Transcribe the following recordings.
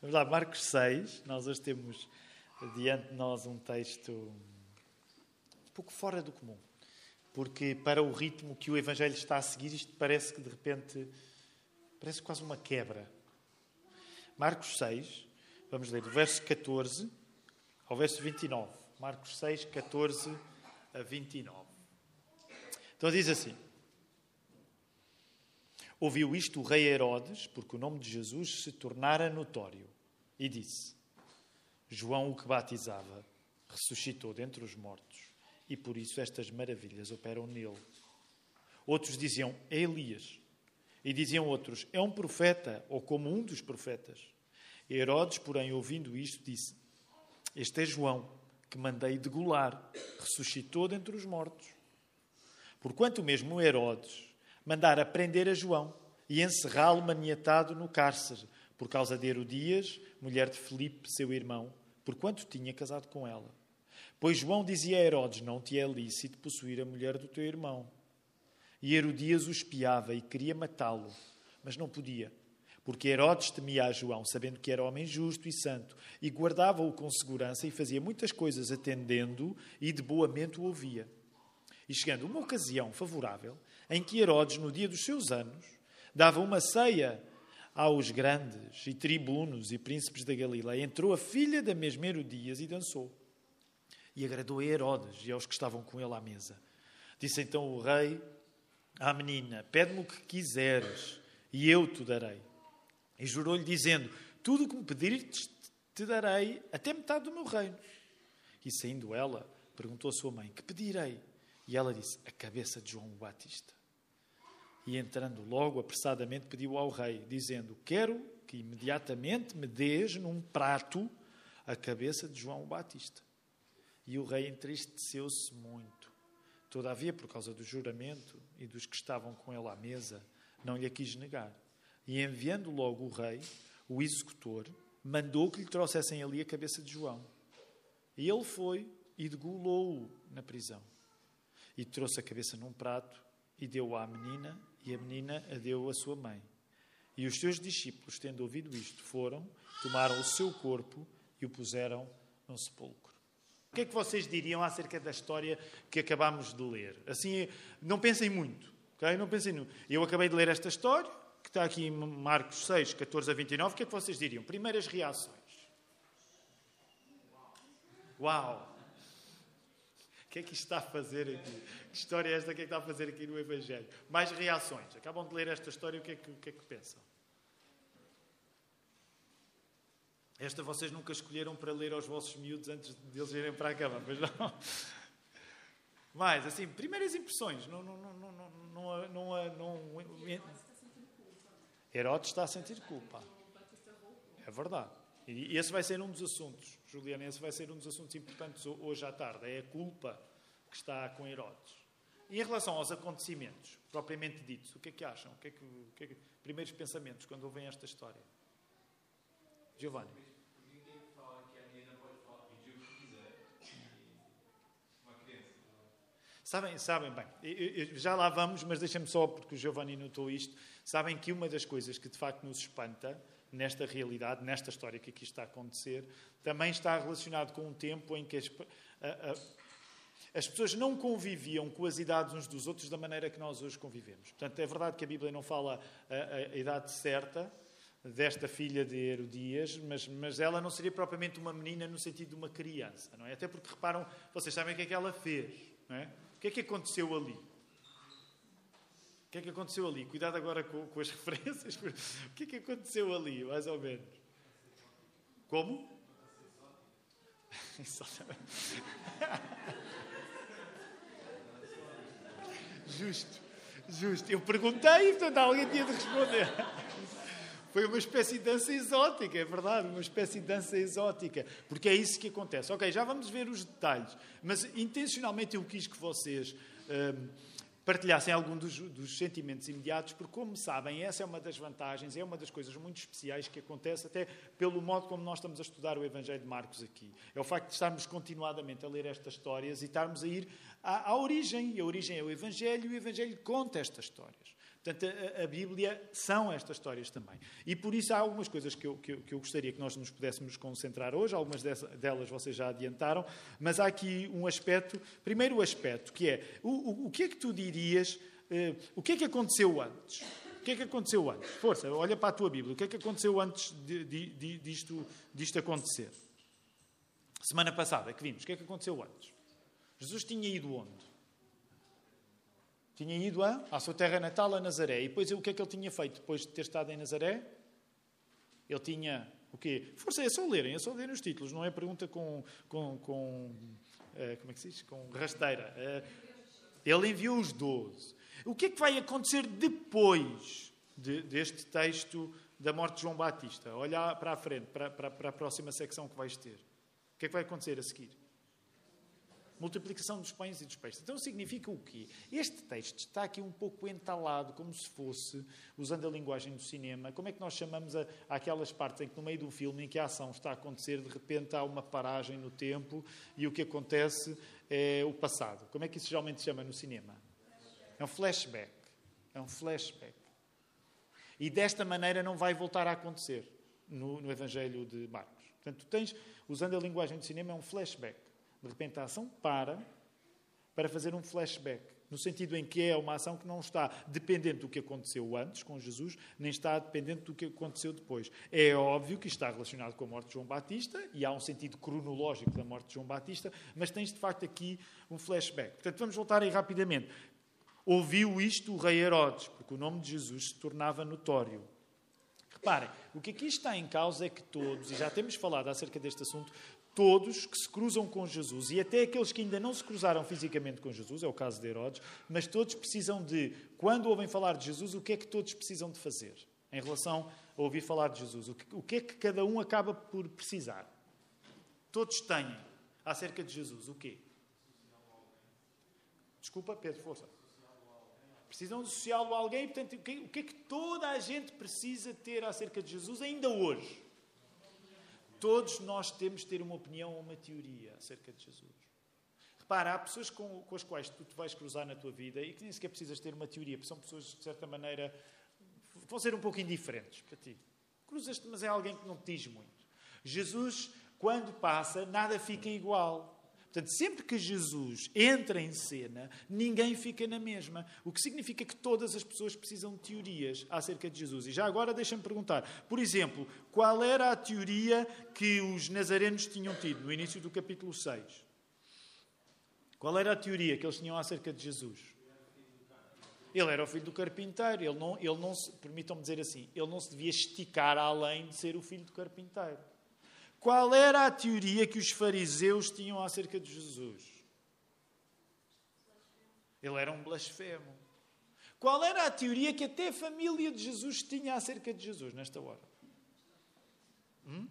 Vamos lá, Marcos 6. Nós hoje temos diante de nós um texto um pouco fora do comum. Porque para o ritmo que o Evangelho está a seguir, isto parece que de repente parece quase uma quebra. Marcos 6, vamos ler do verso 14 ao verso 29. Marcos 6, 14 a 29. Então diz assim: Ouviu isto o rei Herodes, porque o nome de Jesus se tornara notório, e disse: João, o que batizava, ressuscitou dentre os mortos, e por isso estas maravilhas operam nele. Outros diziam: É Elias. E diziam outros: É um profeta, ou como um dos profetas. Herodes, porém, ouvindo isto, disse: Este é João, que mandei degolar, ressuscitou dentre os mortos. Porquanto mesmo Herodes mandara prender a João e encerrá-lo maniatado no cárcere, por causa de Herodias, mulher de Filipe, seu irmão, porquanto tinha casado com ela. Pois João dizia a Herodes: Não te é lícito possuir a mulher do teu irmão. E Herodias o espiava e queria matá-lo, mas não podia, porque Herodes temia a João, sabendo que era homem justo e santo, e guardava-o com segurança e fazia muitas coisas atendendo e de boa mente o ouvia. E chegando uma ocasião favorável, em que Herodes, no dia dos seus anos, dava uma ceia aos grandes e tribunos e príncipes da Galileia, entrou a filha da mesma Herodias e dançou. E agradou a Herodes e aos que estavam com ele à mesa. Disse então o rei à menina: Pede-me o que quiseres, e eu te darei. E jurou-lhe, dizendo: Tudo o que me pedires te darei, até metade do meu reino. E saindo ela, perguntou à sua mãe: Que pedirei? E ela disse: A cabeça de João Batista. E entrando logo apressadamente, pediu ao rei, dizendo: Quero que imediatamente me dês num prato a cabeça de João Batista. E o rei entristeceu-se muito. Todavia, por causa do juramento e dos que estavam com ele à mesa, não lhe quis negar. E enviando logo o rei, o executor, mandou que lhe trouxessem ali a cabeça de João. E ele foi e degolou-o na prisão. E trouxe a cabeça num prato e deu-a à menina e a menina a deu à sua mãe. E os seus discípulos, tendo ouvido isto, foram, tomaram o seu corpo e o puseram num sepulcro. O que é que vocês diriam acerca da história que acabámos de ler? Assim, não pensem muito, ok? Não pensem muito. Eu acabei de ler esta história, que está aqui em Marcos 6, 14 a 29. O que é que vocês diriam? Primeiras reações. Uau! O que é que isto está a fazer aqui? Que história é esta que é que está a fazer aqui no Evangelho? Mais reações. Acabam de ler esta história, o que é que, o que, é que pensam? Esta vocês nunca escolheram para ler aos vossos miúdos antes de eles irem para a cama, pois não? Mais, assim, primeiras impressões. Não, não, não, não, não, não, não, Herodes está a sentir culpa. É verdade. E esse vai ser um dos assuntos, Juliana, esse vai ser um dos assuntos importantes hoje à tarde. É a culpa que está com Herodes. E em relação aos acontecimentos, propriamente ditos, o que é que acham? O que é que, o que é que, primeiros pensamentos quando ouvem esta história? Giovanni. Sabem, sabem bem, já lá vamos, mas deixem-me só, porque o Giovanni notou isto, sabem que uma das coisas que de facto nos espanta nesta realidade, nesta história que aqui está a acontecer, também está relacionado com um tempo em que as, a, a, as pessoas não conviviam com as idades uns dos outros da maneira que nós hoje convivemos. Portanto, é verdade que a Bíblia não fala a, a idade certa desta filha de Herodias, mas, mas ela não seria propriamente uma menina no sentido de uma criança, não é? Até porque reparam, vocês sabem o que é que ela fez, não é? O que é que aconteceu ali? O que é que aconteceu ali? Cuidado agora com, com as referências. O que é que aconteceu ali, mais ou menos? Como? justo, justo. Eu perguntei e, portanto, alguém tinha de responder. Foi uma espécie de dança exótica, é verdade, uma espécie de dança exótica, porque é isso que acontece. Ok, já vamos ver os detalhes, mas intencionalmente eu quis que vocês. Hum, partilhassem algum dos, dos, sentimentos imediatos, porque, como sabem, essa é uma das vantagens, é uma das coisas muito especiais que acontece, até pelo modo como nós estamos a estudar o Evangelho de Marcos aqui. É o facto de estarmos continuadamente a ler estas histórias e estarmos a ir à, à origem, e a origem é o Evangelho, e o Evangelho conta estas histórias. Portanto, a, a, Bíblia são estas histórias também. E por isso há algumas coisas que eu, que eu, que eu gostaria que nós nos pudéssemos concentrar hoje, algumas delas vocês já adiantaram, mas há aqui um aspecto, primeiro aspecto, que é o, o, o que é que tu dirias, eh, o que é que aconteceu antes? O que é que aconteceu antes? Força, olha para a tua Bíblia, o que é que aconteceu antes de, de, de, disto acontecer? Semana passada que vimos, o que é que aconteceu antes? Jesus tinha ido onde? Tinha ido a, à sua terra natal, a Nazaré. E depois o que é que ele tinha feito depois de ter estado em Nazaré? Ele tinha o quê? Força, é só lerem, é só lerem os títulos, não é pergunta com, com, com uh, como é que se diz? Com rasteira. Uh, ele enviou os doze. O que é que vai acontecer depois de, deste texto da morte de João Batista? Olha para a frente, para, para, para a próxima secção que vais ter. O que é que vai acontecer a seguir? Multiplicação dos pães e dos peixes. Então significa o quê? Este texto está aqui um pouco entalado, como se fosse, usando a linguagem do cinema, como é que nós chamamos a, aquelas partes em que no meio do filme em que a ação está a acontecer, de repente há uma paragem no tempo e o que acontece é o passado. Como é que isso geralmente se chama no cinema? É um flashback. É um flashback. E desta maneira não vai voltar a acontecer no, no Evangelho de Marcos. Portanto, tu tens, usando a linguagem do cinema, é um flashback. De repente a ação para para fazer um flashback. No sentido em que é uma ação que não está dependente do que aconteceu antes com Jesus, nem está dependente do que aconteceu depois. É óbvio que está relacionado com a morte de João Batista, e há um sentido cronológico da morte de João Batista, mas tens de facto aqui um flashback. Portanto, vamos voltar aí rapidamente. Ouviu isto o rei Herodes, porque o nome de Jesus se tornava notório. Reparem, o que aqui está em causa é que todos, e já temos falado acerca deste assunto, todos que se cruzam com Jesus, e até aqueles que ainda não se cruzaram fisicamente com Jesus, é o caso de Herodes, mas todos precisam de, quando ouvem falar de Jesus, o que é que todos precisam de fazer em relação a ouvir falar de Jesus? O que, o que é que cada um acaba por precisar? Todos têm acerca de Jesus o quê? Desculpa, Pedro, força. Precisam associá-lo a alguém, portanto, o que, o que é que toda a gente precisa ter acerca de Jesus ainda hoje? Todos nós temos de ter uma opinião ou uma teoria acerca de Jesus. Repara, há pessoas com, com as quais tu te vais cruzar na tua vida e que nem sequer precisas ter uma teoria, porque são pessoas, de certa maneira, vão ser um pouco indiferentes para ti. Cruzas-te, mas é alguém que não te diz muito. Jesus, quando passa, nada fica igual. Portanto, sempre que Jesus entra em cena, ninguém fica na mesma. O que significa que todas as pessoas precisam de teorias acerca de Jesus. E já agora deixa-me perguntar, por exemplo, qual era a teoria que os nazarenos tinham tido no início do capítulo 6? Qual era a teoria que eles tinham acerca de Jesus? Ele era o filho do carpinteiro. Ele não, ele não se, permitam-me dizer assim, ele não se devia esticar além de ser o filho do carpinteiro. Qual era a teoria que os fariseus tinham acerca de Jesus? Ele era um blasfemo. Qual era a teoria que até a família de Jesus tinha acerca de Jesus nesta hora? Hum?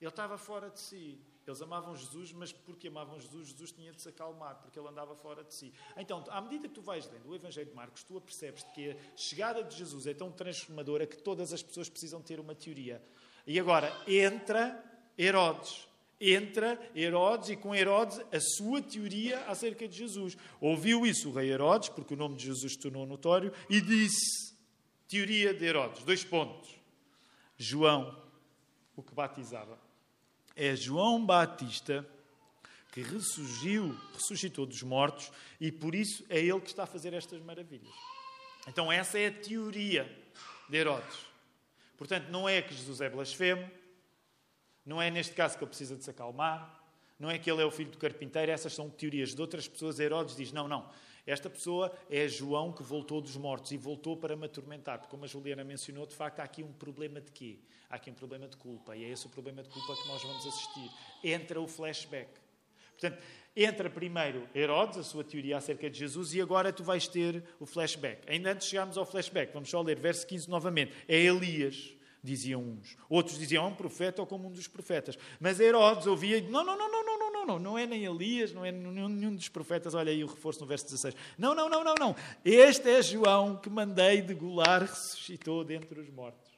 Ele estava fora de si. Eles amavam Jesus, mas porque amavam Jesus, Jesus tinha de se acalmar, porque ele andava fora de si. Então, à medida que tu vais lendo o Evangelho de Marcos, tu apercebes que a chegada de Jesus é tão transformadora que todas as pessoas precisam ter uma teoria. E agora entra Herodes. Entra Herodes e com Herodes a sua teoria acerca de Jesus. Ouviu isso o rei Herodes, porque o nome de Jesus se tornou notório, e disse: Teoria de Herodes, dois pontos. João, o que batizava. É João Batista que ressurgiu, ressuscitou dos mortos e por isso é ele que está a fazer estas maravilhas. Então, essa é a teoria de Herodes. Portanto, não é que Jesus é blasfemo, não é neste caso que ele precisa de se acalmar, não é que ele é o filho do carpinteiro, essas são teorias de outras pessoas. Herodes diz: não, não, esta pessoa é João que voltou dos mortos e voltou para me atormentar. Porque, como a Juliana mencionou, de facto há aqui um problema de quê? Há aqui um problema de culpa. E é esse o problema de culpa que nós vamos assistir. Entra o flashback. Portanto, entra primeiro Herodes, a sua teoria acerca de Jesus, e agora tu vais ter o flashback. Ainda antes de chegarmos ao flashback, vamos só ler verso 15 novamente. É Elias, diziam uns. Outros diziam, é um profeta ou como um dos profetas. Mas Herodes ouvia, não, não, não, não, não, não, não, não, não é nem Elias, não é nenhum dos profetas. Olha aí o reforço no verso 16. Não, não, não, não, não. Este é João que mandei degolar, ressuscitou dentre os mortos.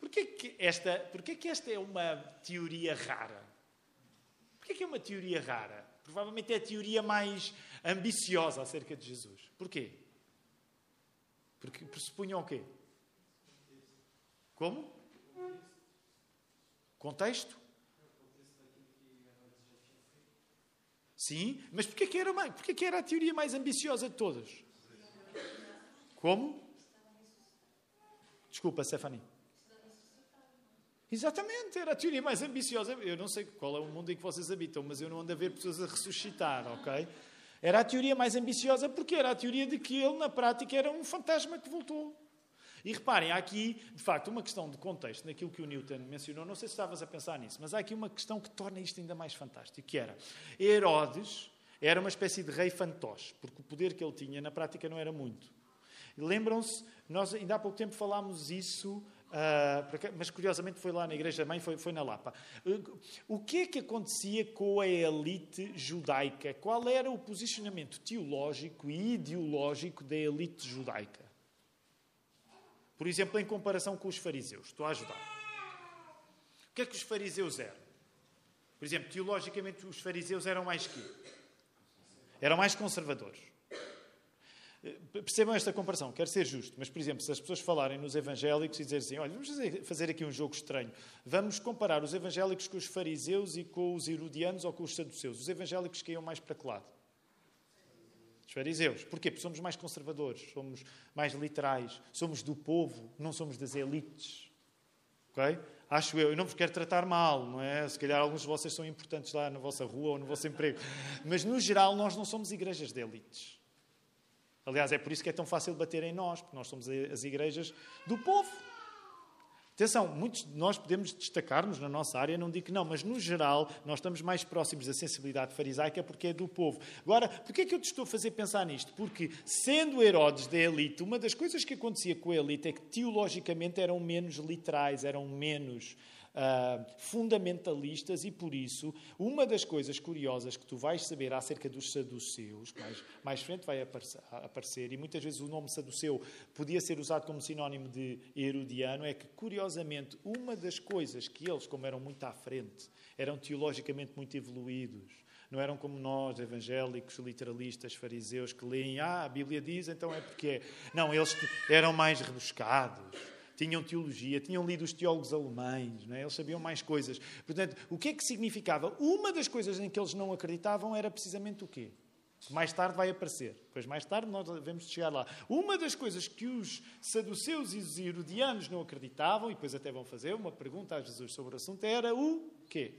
Porquê que esta, porquê que esta é uma teoria rara? Porquê que é uma teoria rara? Provavelmente é a teoria mais ambiciosa acerca de Jesus. Porquê? Porque pressupunham o quê? Como? Contexto? Sim, mas porquê que era, porquê que era a teoria mais ambiciosa de todas? Como? Desculpa, Stephanie. Exatamente, era a teoria mais ambiciosa. Eu não sei qual é o mundo em que vocês habitam, mas eu não ando a ver pessoas a ressuscitar, ok? Era a teoria mais ambiciosa porque era a teoria de que ele, na prática, era um fantasma que voltou. E reparem, há aqui, de facto, uma questão de contexto naquilo que o Newton mencionou. Não sei se estavas a pensar nisso, mas há aqui uma questão que torna isto ainda mais fantástico, que era Herodes era uma espécie de rei fantoche, porque o poder que ele tinha, na prática, não era muito. Lembram-se, nós ainda há pouco tempo falámos isso Uh, mas curiosamente foi lá na igreja mãe, foi, foi na Lapa. Uh, o que é que acontecia com a elite judaica? Qual era o posicionamento teológico e ideológico da elite judaica? Por exemplo, em comparação com os fariseus. Estou a ajudar. O que é que os fariseus eram? Por exemplo, teologicamente, os fariseus eram mais que? Eram mais conservadores. Percebam esta comparação, quero ser justo, mas, por exemplo, se as pessoas falarem nos evangélicos e dizerem assim: olha, vamos fazer aqui um jogo estranho, vamos comparar os evangélicos com os fariseus e com os herodianos ou com os saduceus. Os evangélicos caíam mais para que lado? Os fariseus. Porquê? Porque somos mais conservadores, somos mais literais, somos do povo, não somos das elites. Ok? Acho eu, eu não vos quero tratar mal, não é? Se calhar alguns de vocês são importantes lá na vossa rua ou no vosso emprego. Mas, no geral, nós não somos igrejas de elites. Aliás, é por isso que é tão fácil bater em nós, porque nós somos as igrejas do povo. Atenção, muitos de nós podemos destacar-nos na nossa área, não digo que não, mas no geral nós estamos mais próximos da sensibilidade farisaica porque é do povo. Agora, porquê é que eu te estou a fazer pensar nisto? Porque, sendo Herodes da elite, uma das coisas que acontecia com a elite é que teologicamente eram menos literais, eram menos uh, fundamentalistas e, por isso, uma das coisas curiosas que tu vais saber acerca dos saduceus, mais, mais frente vai aparecer, aparecer, e muitas vezes o nome saduceu podia ser usado como sinónimo de herodiano, é que, curiosamente, uma das coisas que eles, como eram muito à frente, eram teologicamente muito evoluídos, não eram como nós, evangélicos, literalistas, fariseus, que leem, ah, a Bíblia diz, então é porque é. Não, eles eram mais rebuscados tinham teologia, tinham lido os teólogos alemães, não é? eles sabiam mais coisas. Portanto, o que é que significava? Uma das coisas em que eles não acreditavam era precisamente o quê? Mais tarde vai aparecer. Pois mais tarde nós devemos chegar lá. Uma das coisas que os saduceus e os herodianos não acreditavam, e depois até vão fazer uma pergunta a Jesus sobre o assunto, era o quê?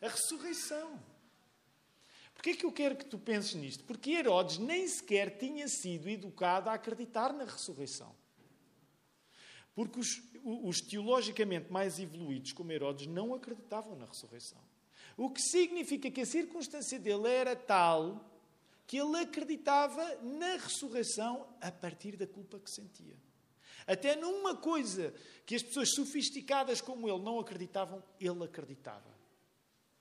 A ressurreição. Porquê é que eu quero que tu penses nisto? Porque Herodes nem sequer tinha sido educado a acreditar na ressurreição. Porque os, os teologicamente mais evoluídos, como Herodes, não acreditavam na ressurreição. O que significa que a circunstância dele era tal que ele acreditava na ressurreição a partir da culpa que sentia. Até numa coisa que as pessoas sofisticadas como ele não acreditavam, ele acreditava.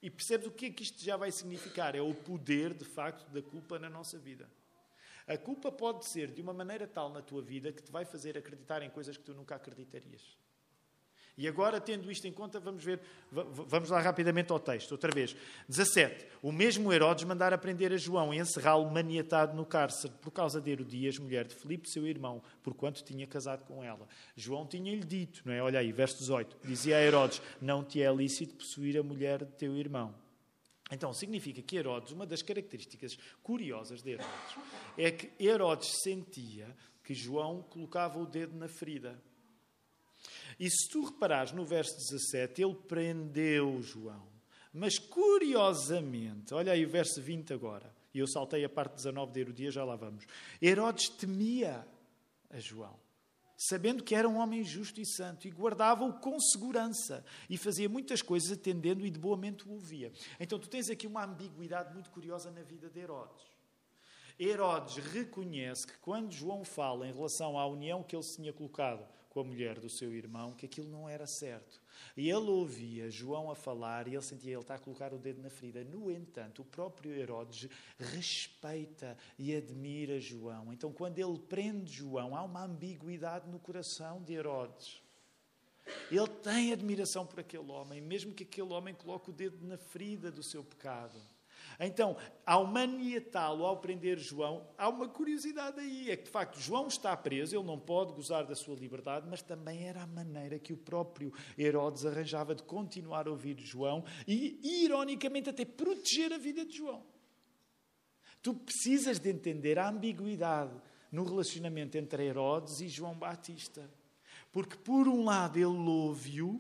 E percebes o que é que isto já vai significar? É o poder, de facto, da culpa na nossa vida. A culpa pode ser de uma maneira tal na tua vida que te vai fazer acreditar em coisas que tu nunca acreditarias. E agora, tendo isto em conta, vamos ver, vamos lá rapidamente ao texto, outra vez. 17. O mesmo Herodes mandara prender a João e encerrá-lo maniatado no cárcere por causa de Herodias, mulher de Filipe, seu irmão, porquanto tinha casado com ela. João tinha-lhe dito, não é? Olha aí, verso 18. Dizia a Herodes: Não te é lícito possuir a mulher de teu irmão. Então, significa que Herodes, uma das características curiosas de Herodes, é que Herodes sentia que João colocava o dedo na ferida. E se tu reparares no verso 17, ele prendeu João. Mas curiosamente, olha aí o verso 20 agora, e eu saltei a parte 19 de Herodias, já lá vamos. Herodes temia a João sabendo que era um homem justo e santo, e guardava-o com segurança, e fazia muitas coisas atendendo e de boa mente o ouvia. Então tu tens aqui uma ambiguidade muito curiosa na vida de Herodes. Herodes reconhece que quando João fala em relação à união que ele se tinha colocado com a mulher do seu irmão, que aquilo não era certo. E ele ouvia João a falar e ele sentia ele está a colocar o dedo na ferida. No entanto, o próprio Herodes respeita e admira João. Então, quando ele prende João, há uma ambiguidade no coração de Herodes. Ele tem admiração por aquele homem, mesmo que aquele homem coloque o dedo na ferida do seu pecado. Então, ao maniatá-lo, ao prender João, há uma curiosidade aí. É que, de facto, João está preso, ele não pode gozar da sua liberdade, mas também era a maneira que o próprio Herodes arranjava de continuar a ouvir João e, ironicamente, até proteger a vida de João. Tu precisas de entender a ambiguidade no relacionamento entre Herodes e João Batista. Porque, por um lado, ele ouve-o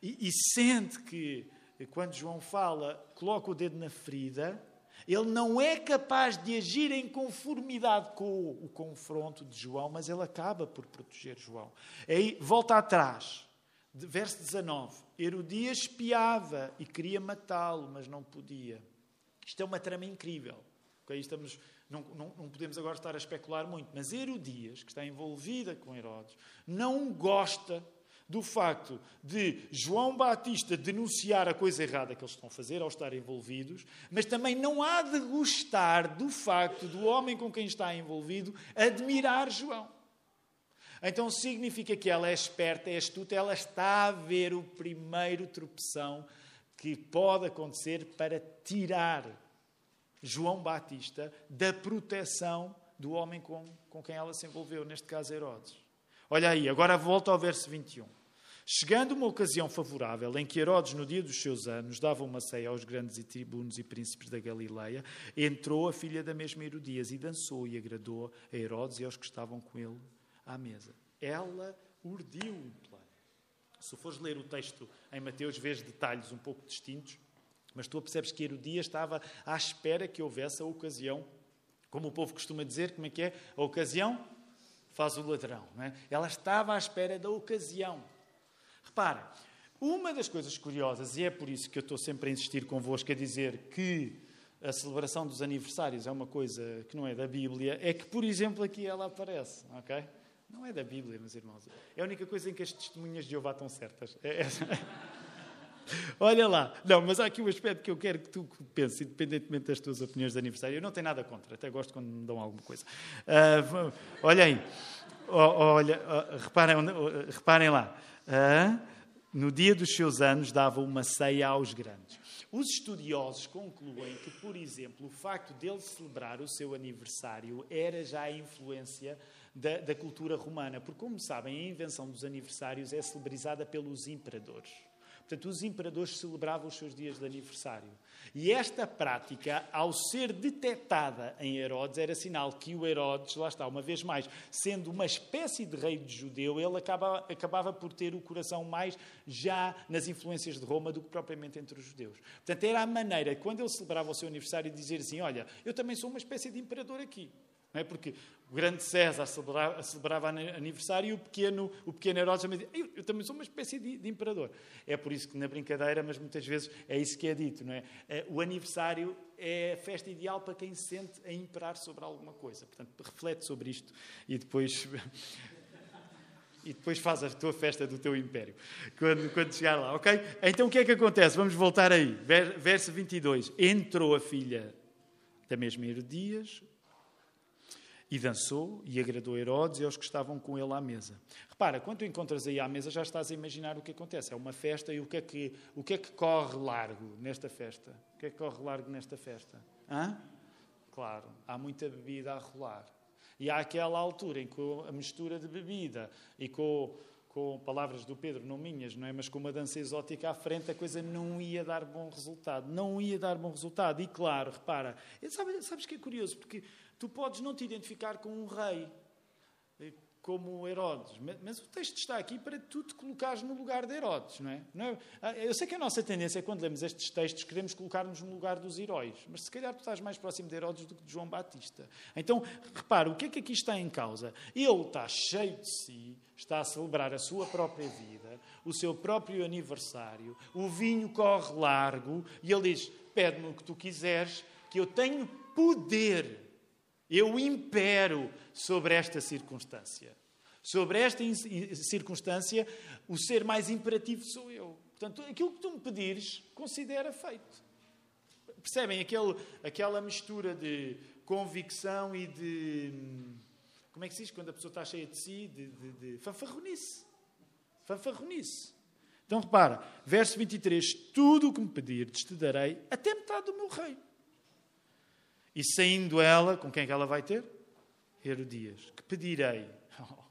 e, e sente que quando João fala, coloca o dedo na ferida, ele não é capaz de agir em conformidade com o confronto de João, mas ele acaba por proteger João. Aí, volta atrás, verso 19. Herodias espiava e queria matá-lo, mas não podia. Isto é uma trama incrível. Okay? Estamos, não, não, não, podemos agora estar a especular muito, mas Herodias, que está envolvida com Herodes, não gosta do facto de João Batista denunciar a coisa errada que eles estão a fazer ao estar envolvidos, mas também não há de gostar do facto do homem com quem está envolvido admirar João. Então significa que ela é esperta, é astuta, ela está a ver o primeiro tropeção que pode acontecer para tirar João Batista da proteção do homem com, com quem ela se envolveu, neste caso Herodes. Olha aí, agora volta ao verso 21. Chegando uma ocasião favorável em que Herodes, no dia dos seus anos, dava uma ceia aos grandes e tribunos e príncipes da Galileia, entrou a filha da mesma Herodias e dançou e agradou a Herodes e aos que estavam com ele à mesa. Ela urdiu o plano. Se fores ler o texto em Mateus, vês detalhes um pouco distintos, mas tu percebes que Herodias estava à espera que houvesse a ocasião, como o povo costuma dizer, como é que é? A ocasião faz o ladrão. É? Ela estava à espera da ocasião. Repara, uma das coisas curiosas, e é por isso que eu estou sempre a insistir convosco a dizer que a celebração dos aniversários é uma coisa que não é da Bíblia, é que, por exemplo, aqui ela aparece, ok? Não é da Bíblia, meus irmãos. É a única coisa em que as testemunhas de Jeová estão certas. É essa. Olha lá. Não, mas há aqui um aspecto que eu quero que tu penses, independentemente das tuas opiniões de aniversário. Eu não tenho nada contra, até gosto quando me dão alguma coisa. Uh, olha aí. olha, reparem, reparem lá. Uh, no dia dos seus anos dava uma ceia aos grandes. Os estudiosos concluem que, por exemplo, o facto dele celebrar o seu aniversário era já a influência da, da cultura romana, porque, como sabem, a invenção dos aniversários é celebrizada pelos imperadores. Portanto, os imperadores celebravam os seus dias de aniversário. E esta prática, ao ser detectada em Herodes, era sinal que o Herodes, lá está, uma vez mais, sendo uma espécie de rei de judeu, ele acaba, acabava por ter o coração mais já nas influências de Roma do que propriamente entre os judeus. Portanto, era a maneira, quando ele celebrava o seu aniversário, de dizer assim: Olha, eu também sou uma espécie de imperador aqui. Não é? Porque o grande César celebrava, celebrava aniversário e o pequeno, o pequeno Herodes também dizia, eu, eu também sou uma espécie de, de, imperador. É por isso que na brincadeira, mas muitas vezes é isso que é dito. Não é? é? O aniversário é a festa ideal para quem se sente a imperar sobre alguma coisa. Portanto, reflete sobre isto e depois... e depois faz a tua festa do teu império, quando, quando chegar lá, ok? Então o que é que acontece? Vamos voltar aí. Verso 22. Entrou a filha da mesma Herodias, e dançou e agradou a Herodes e aos que estavam com ele à mesa. Repara, quando tu encontras aí à mesa, já estás a imaginar o que acontece. É uma festa e o que é que, o que, é que corre largo nesta festa? O que é que corre largo nesta festa? Hã? Claro, há muita bebida a rolar. E há aquela altura em que a mistura de bebida e com, com palavras do Pedro, não minhas, não é? Mas com uma dança exótica à frente, a coisa não ia dar bom resultado. Não ia dar bom resultado. E claro, repara, sabes, sabes que é curioso? Porque Tu podes não te identificar com um rei, como Herodes, mas o texto está aqui para tu te colocares no lugar de Herodes, não é? não é? Ah, eu sei que a nossa tendência é quando lemos estes textos queremos colocar-nos no lugar dos heróis, mas se calhar tu estás mais próximo de Herodes do que de João Batista. Então, repara, o que é que aqui está em causa? Ele está cheio de si, está a celebrar a sua própria vida, o seu próprio aniversário, o vinho corre largo e ele diz: Pede-me o que tu quiseres, que eu tenho poder eu impero sobre esta circunstância. Sobre esta circunstância, o ser mais imperativo sou eu. Portanto, aquilo que tu me pedires, considera feito. Percebem aquele, aquela mistura de convicção e de. Como é que se diz quando a pessoa está cheia de si? De, de, de fanfarronice. Fanfarronice. Então repara, verso 23: Tudo o que me pedirdes te darei, até metade do meu reino. E saindo ela, com quem é que ela vai ter? Herodias. Que pedirei? Oh,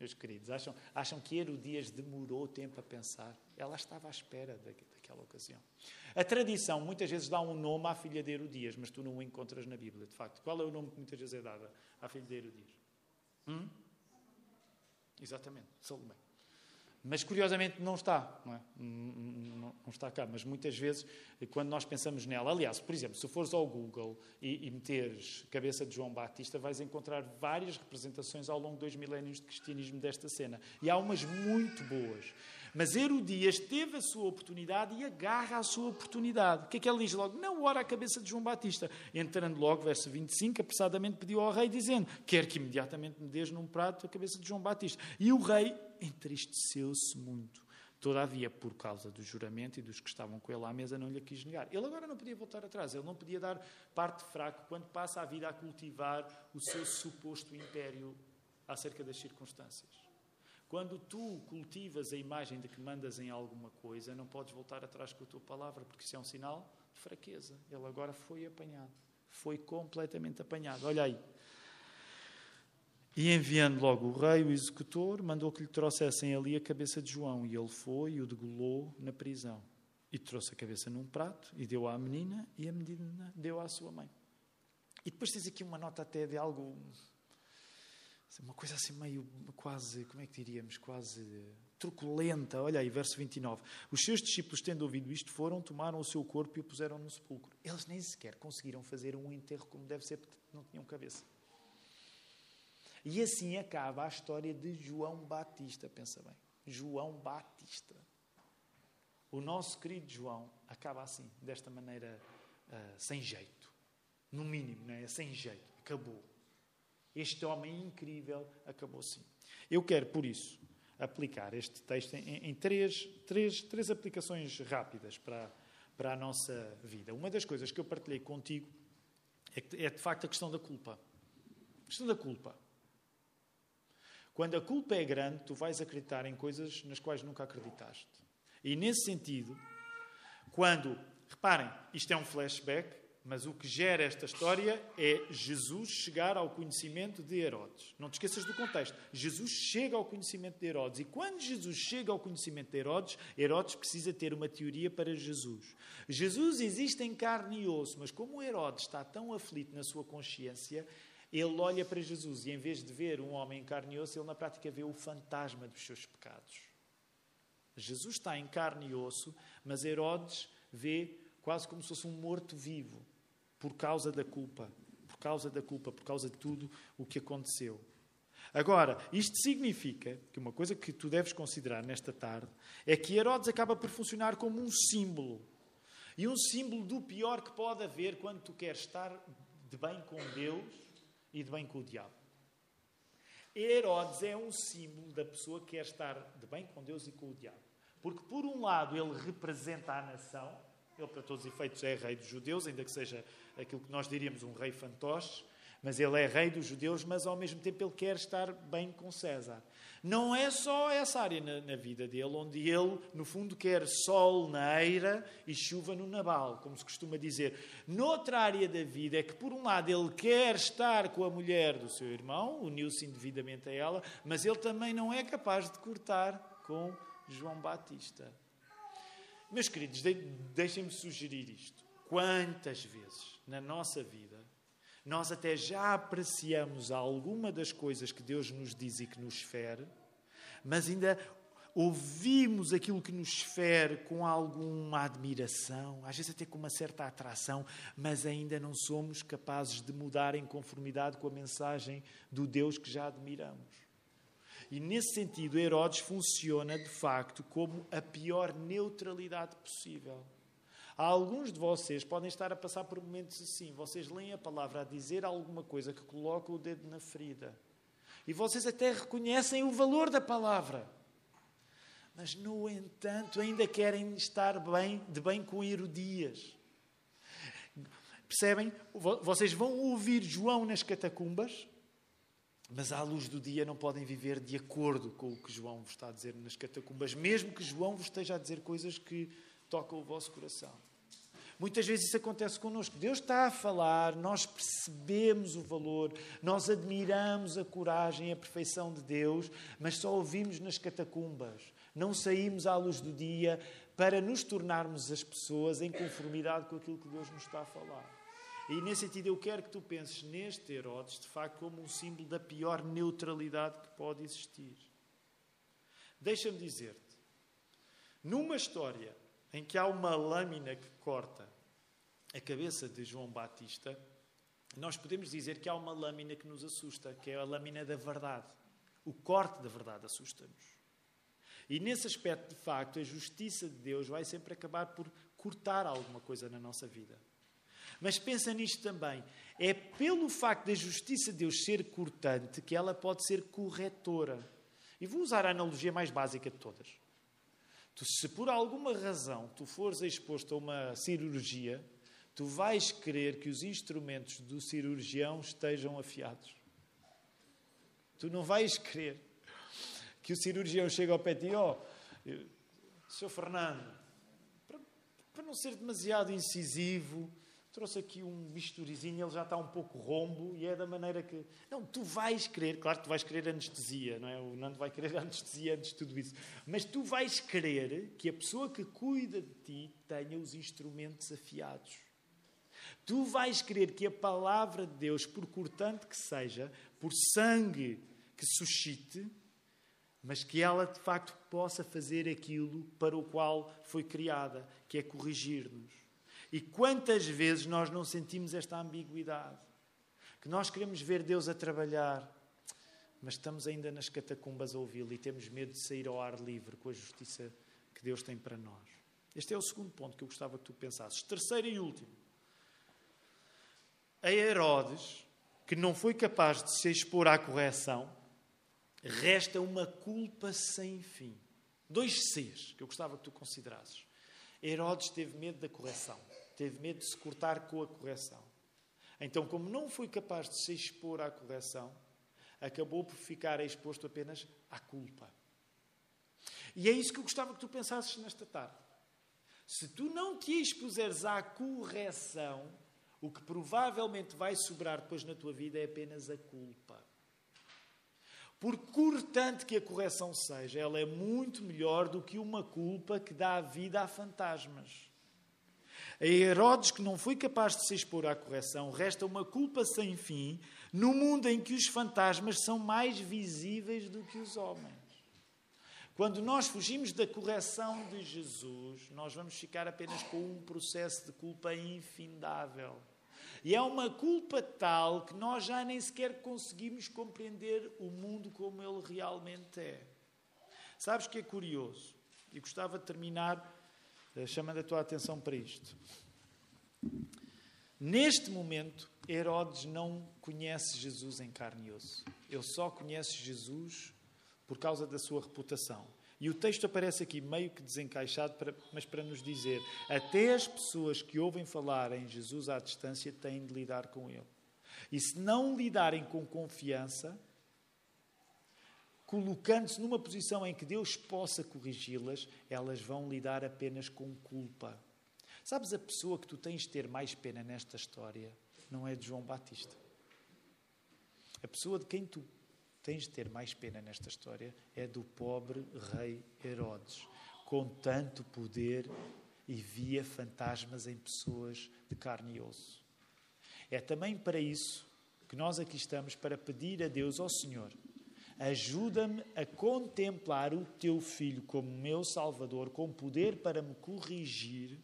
meus queridos, acham, acham que Herodias demorou tempo a pensar? Ela estava à espera daquela ocasião. A tradição muitas vezes dá um nome à filha de Herodias, mas tu não o encontras na Bíblia, de facto. Qual é o nome que muitas vezes é dado à filha de Herodias? Hum? Exatamente, Salomé. Mas curiosamente não está, não, é? não, está cá. Mas muitas vezes, quando nós pensamos nela, aliás, por exemplo, se fores ao Google e, e meteres cabeça de João Batista, vais encontrar várias representações ao longo dos milénios de cristianismo desta cena. E há umas muito boas. Mas Herodias teve a sua oportunidade e agarra a sua oportunidade. O que é que ele diz logo? Não ora a cabeça de João Batista. Entrando logo, verso 25, apressadamente pediu ao rei, dizendo: Quer que imediatamente me des num prato a cabeça de João Batista. E o rei entristeceu-se muito. Todavia, por causa do juramento e dos que estavam com ele à mesa, não lhe quis negar. Ele agora não podia voltar atrás, ele não podia dar parte fraco quando passa a vida a cultivar o seu suposto império acerca das circunstâncias. Quando tu cultivas a imagem de que mandas em alguma coisa, não podes voltar atrás com a tua palavra, porque isso é um sinal de fraqueza. Ele agora foi apanhado. Foi completamente apanhado. Olha aí. E enviando logo o rei, o executor, mandou que lhe trouxessem ali a cabeça de João. E ele foi e o degolou na prisão. E trouxe a cabeça num prato e deu à menina, e a menina deu à sua mãe. E depois tens aqui uma nota até de algo uma coisa assim meio quase, como é que diríamos, quase truculenta. Olha aí, verso 29. Os seus discípulos, tendo ouvido isto, foram, tomaram o seu corpo e o puseram no sepulcro. Eles nem sequer conseguiram fazer um enterro como deve ser, porque não tinham cabeça. E assim acaba a história de João Batista, pensa bem. João Batista. O nosso querido João acaba assim, desta maneira, uh, sem jeito. No mínimo, não é? Sem jeito. Acabou. Este homem incrível acabou assim. Eu quero, por isso, aplicar este texto em, em três, três, três aplicações rápidas para, para a nossa vida. Uma das coisas que eu partilhei contigo é, é de facto a questão da culpa. A questão da culpa. Quando a culpa é grande, tu vais acreditar em coisas nas quais nunca acreditaste. E nesse sentido, quando, reparem, isto é um flashback, mas o que gera esta história é Jesus chegar ao conhecimento de Herodes. Não te esqueças do contexto. Jesus chega ao conhecimento de Herodes. E quando Jesus chega ao conhecimento de Herodes, Herodes precisa ter uma teoria para Jesus. Jesus existe em carne e osso, mas como Herodes está tão aflito na sua consciência, ele olha para Jesus e, em vez de ver um homem em carne e osso, ele na prática vê o fantasma dos seus pecados. Jesus está em carne e osso, mas Herodes vê quase como se fosse um morto-vivo por causa da culpa, por causa da culpa, por causa de tudo o que aconteceu. Agora, isto significa que uma coisa que tu deves considerar nesta tarde é que Herodes acaba por funcionar como um símbolo. E um símbolo do pior que pode haver quando tu queres estar de bem com Deus e de bem com o diabo. Herodes é um símbolo da pessoa que quer estar de bem com Deus e com o diabo. Porque, por um lado, ele representa a nação, ele, para todos os efeitos, é rei dos judeus, ainda que seja aquilo que nós diríamos um rei fantoche, mas ele é rei dos judeus, mas ao mesmo tempo ele quer estar bem com César. Não é só essa área na, na, vida dele, onde ele, no fundo, quer sol na eira e chuva no nabal, como se costuma dizer. Noutra área da vida é que, por um lado, ele quer estar com a mulher do seu irmão, uniu-se indevidamente a ela, mas ele também não é capaz de cortar com João Batista. Meus queridos, deixem-me sugerir isto. Quantas vezes na nossa vida nós até já apreciamos alguma das coisas que Deus nos diz e que nos fere, mas ainda ouvimos aquilo que nos fere com alguma admiração, às vezes até com uma certa atração, mas ainda não somos capazes de mudar em conformidade com a mensagem do Deus que já admiramos. E nesse sentido, Herodes funciona de facto como a pior neutralidade possível. Alguns de vocês podem estar a passar por momentos assim. Vocês leem a palavra a dizer alguma coisa que coloca o dedo na ferida. E vocês até reconhecem o valor da palavra. Mas, no entanto, ainda querem estar bem, de bem com Herodias. Percebem? Vocês vão ouvir João nas catacumbas mas à luz do dia não podem viver de acordo com o que João vos está a dizer nas catacumbas, mesmo que João vos esteja a dizer coisas que tocam o vosso coração. Muitas vezes isso acontece connosco. Deus está a falar, nós percebemos o valor, nós admiramos a coragem e a perfeição de Deus, mas só ouvimos nas catacumbas. Não saímos à luz do dia para nos tornarmos as pessoas em conformidade com aquilo que Deus nos está a falar. E nesse sentido, eu quero que tu penses neste Herodes, de facto, como um símbolo da pior neutralidade que pode existir. Deixa-me dizer-te, numa história em que há uma lâmina que corta a cabeça de João Batista, nós podemos dizer que há uma lâmina que nos assusta, que é a lâmina da verdade. O corte da verdade assusta-nos. E nesse aspecto, de facto, a justiça de Deus vai sempre acabar por cortar alguma coisa na nossa vida. Mas pensa nisto também. É pelo facto da justiça de Deus ser cortante que ela pode ser corretora. E vou usar a analogia mais básica de todas. Tu, se por alguma razão tu fores exposto a uma cirurgia, tu vais querer que os instrumentos do cirurgião estejam afiados. Tu não vais querer que o cirurgião chegue ao pé de ti, ó, oh, Sr. Fernando, para, para não ser demasiado incisivo, trouxe aqui um bisturizinho, ele já está um pouco rombo e é da maneira que. Não, tu vais querer, claro que tu vais querer anestesia, não é? O Nando vai querer anestesia antes de tudo isso. Mas tu vais querer que a pessoa que cuida de ti tenha os instrumentos afiados. Tu vais querer que a palavra de Deus, por cortante que seja, por sangue que suscite, mas que ela de facto possa fazer aquilo para o qual foi criada, que é corrigir-nos. E quantas vezes nós não sentimos esta ambiguidade? Que nós queremos ver Deus a trabalhar, mas estamos ainda nas catacumbas a ouvi-lo e temos medo de sair ao ar livre com a justiça que Deus tem para nós. Este é o segundo ponto que eu gostava que tu pensasses. Terceiro e último. A Herodes, que não foi capaz de se expor à correção, resta uma culpa sem fim. Dois Cs que eu gostava que tu considerasses. Herodes teve medo da correção, teve medo de se cortar com a correção. Então, como não foi capaz de se expor à correção, acabou por ficar exposto apenas à culpa. E é isso que eu gostava que tu pensasses nesta tarde. Se tu não te expuseres à correção, o que provavelmente vai sobrar depois na tua vida é apenas a culpa. Por cortante que a correção seja, ela é muito melhor do que uma culpa que dá vida a fantasmas. A Herodes, que não foi capaz de se expor à correção, resta uma culpa sem fim no mundo em que os fantasmas são mais visíveis do que os homens. Quando nós fugimos da correção de Jesus, nós vamos ficar apenas com um processo de culpa infindável. E é uma culpa tal que nós já nem sequer conseguimos compreender o mundo como ele realmente é. Sabes que é curioso? E gostava de terminar chamando a tua atenção para isto. Neste momento, Herodes não conhece Jesus em carne e osso. Ele só conhece Jesus por causa da sua reputação. E o texto aparece aqui meio que desencaixado, mas para nos dizer: até as pessoas que ouvem falar em Jesus à distância têm de lidar com ele. E se não lidarem com confiança, colocando-se numa posição em que Deus possa corrigi-las, elas vão lidar apenas com culpa. Sabes a pessoa que tu tens de ter mais pena nesta história não é de João Batista. A pessoa de quem tu tens de ter mais pena nesta história é do pobre rei Herodes, com tanto poder e via fantasmas em pessoas de carne e osso. É também para isso que nós aqui estamos para pedir a Deus, oh Senhor, ajuda-me a contemplar o teu filho como meu Salvador, com poder para me corrigir,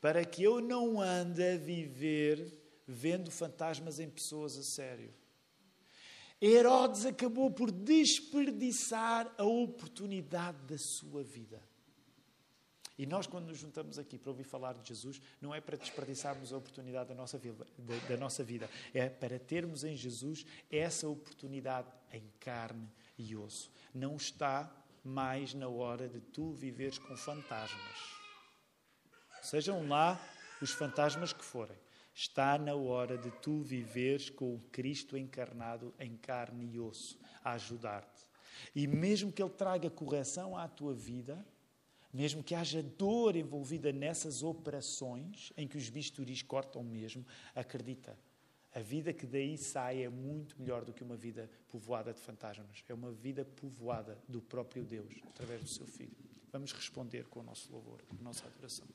para que eu não ande a viver vendo fantasmas em pessoas a sério Herodes acabou por desperdiçar a oportunidade da sua vida. E nós, quando nos juntamos aqui para ouvir falar de Jesus, não é para desperdiçarmos a oportunidade da nossa vida, da, da nossa vida é para termos em Jesus essa oportunidade em carne e osso. Não está mais na hora de tu viveres com fantasmas. Sejam lá os fantasmas que forem. Está na hora de tu viveres com o Cristo encarnado em carne e osso, a ajudar-te. E mesmo que Ele traga correção à tua vida, mesmo que haja dor envolvida nessas operações em que os bisturis cortam mesmo, acredita. A vida que daí sai é muito melhor do que uma vida povoada de fantasmas. É uma vida povoada do próprio Deus, através do seu Filho. Vamos responder com o nosso louvor, com a nossa adoração.